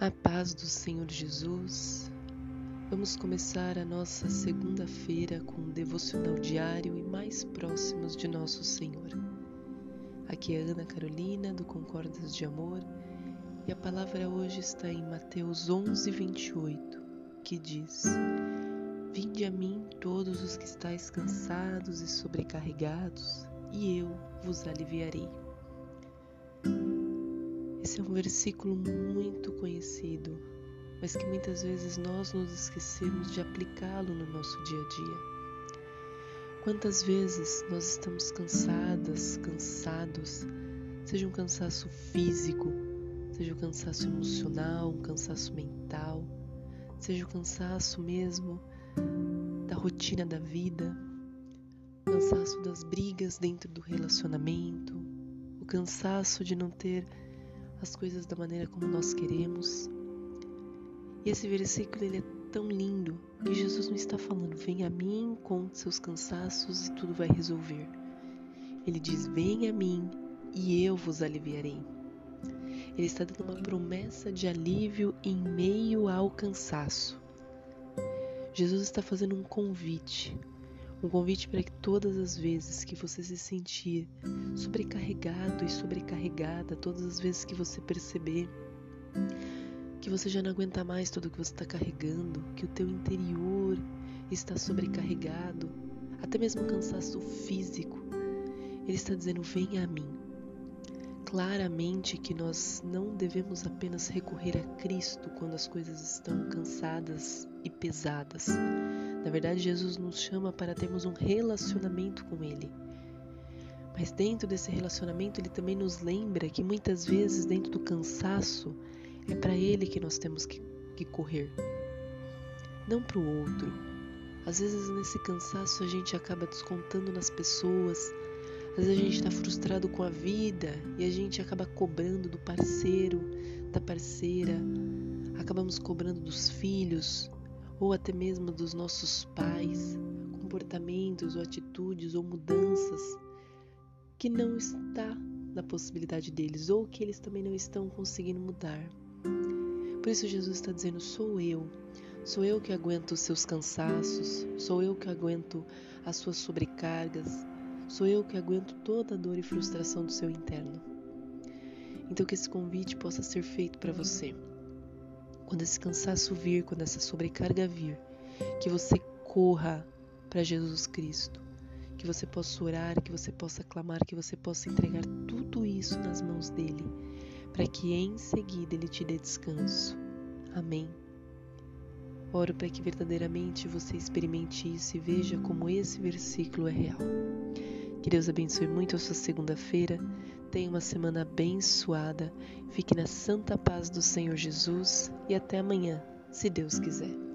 A paz do Senhor Jesus. Vamos começar a nossa segunda-feira com um devocional diário e mais próximos de nosso Senhor. Aqui é Ana Carolina do Concordas de Amor e a palavra hoje está em Mateus 11, 28, que diz: Vinde a mim todos os que estáis cansados e sobrecarregados, e eu vos aliviarei. Esse é um versículo muito conhecido, mas que muitas vezes nós nos esquecemos de aplicá-lo no nosso dia a dia. Quantas vezes nós estamos cansadas, cansados, seja um cansaço físico, seja um cansaço emocional, um cansaço mental, seja o um cansaço mesmo da rotina da vida, o cansaço das brigas dentro do relacionamento, o cansaço de não ter as coisas da maneira como nós queremos. E esse versículo ele é tão lindo que Jesus não está falando: "Venha a mim, conte seus cansaços e tudo vai resolver". Ele diz: "Venha a mim e eu vos aliviarei". Ele está dando uma promessa de alívio em meio ao cansaço. Jesus está fazendo um convite, um convite para que todas as vezes que você se sentir sobrecarregado e sobrecarregada, todas as vezes que você perceber que você já não aguenta mais tudo que você está carregando, que o teu interior está sobrecarregado, até mesmo cansaço físico, ele está dizendo: venha a mim. Claramente que nós não devemos apenas recorrer a Cristo quando as coisas estão cansadas e pesadas na verdade, Jesus nos chama para termos um relacionamento com Ele. Mas dentro desse relacionamento, Ele também nos lembra que muitas vezes, dentro do cansaço, é para Ele que nós temos que, que correr, não para o outro. Às vezes, nesse cansaço, a gente acaba descontando nas pessoas, às vezes, a gente está frustrado com a vida e a gente acaba cobrando do parceiro, da parceira, acabamos cobrando dos filhos, ou até mesmo dos nossos pais, comportamentos ou atitudes ou mudanças que não está na possibilidade deles ou que eles também não estão conseguindo mudar. Por isso Jesus está dizendo: sou eu, sou eu que aguento os seus cansaços, sou eu que aguento as suas sobrecargas, sou eu que aguento toda a dor e frustração do seu interno. Então que esse convite possa ser feito para você quando esse cansaço vir, quando essa sobrecarga vir, que você corra para Jesus Cristo, que você possa orar, que você possa clamar, que você possa entregar tudo isso nas mãos dele, para que em seguida ele te dê descanso. Amém. Oro para que verdadeiramente você experimente isso e veja como esse versículo é real. Que Deus abençoe muito a sua segunda-feira. Tenha uma semana abençoada. Fique na santa paz do Senhor Jesus e até amanhã, se Deus quiser.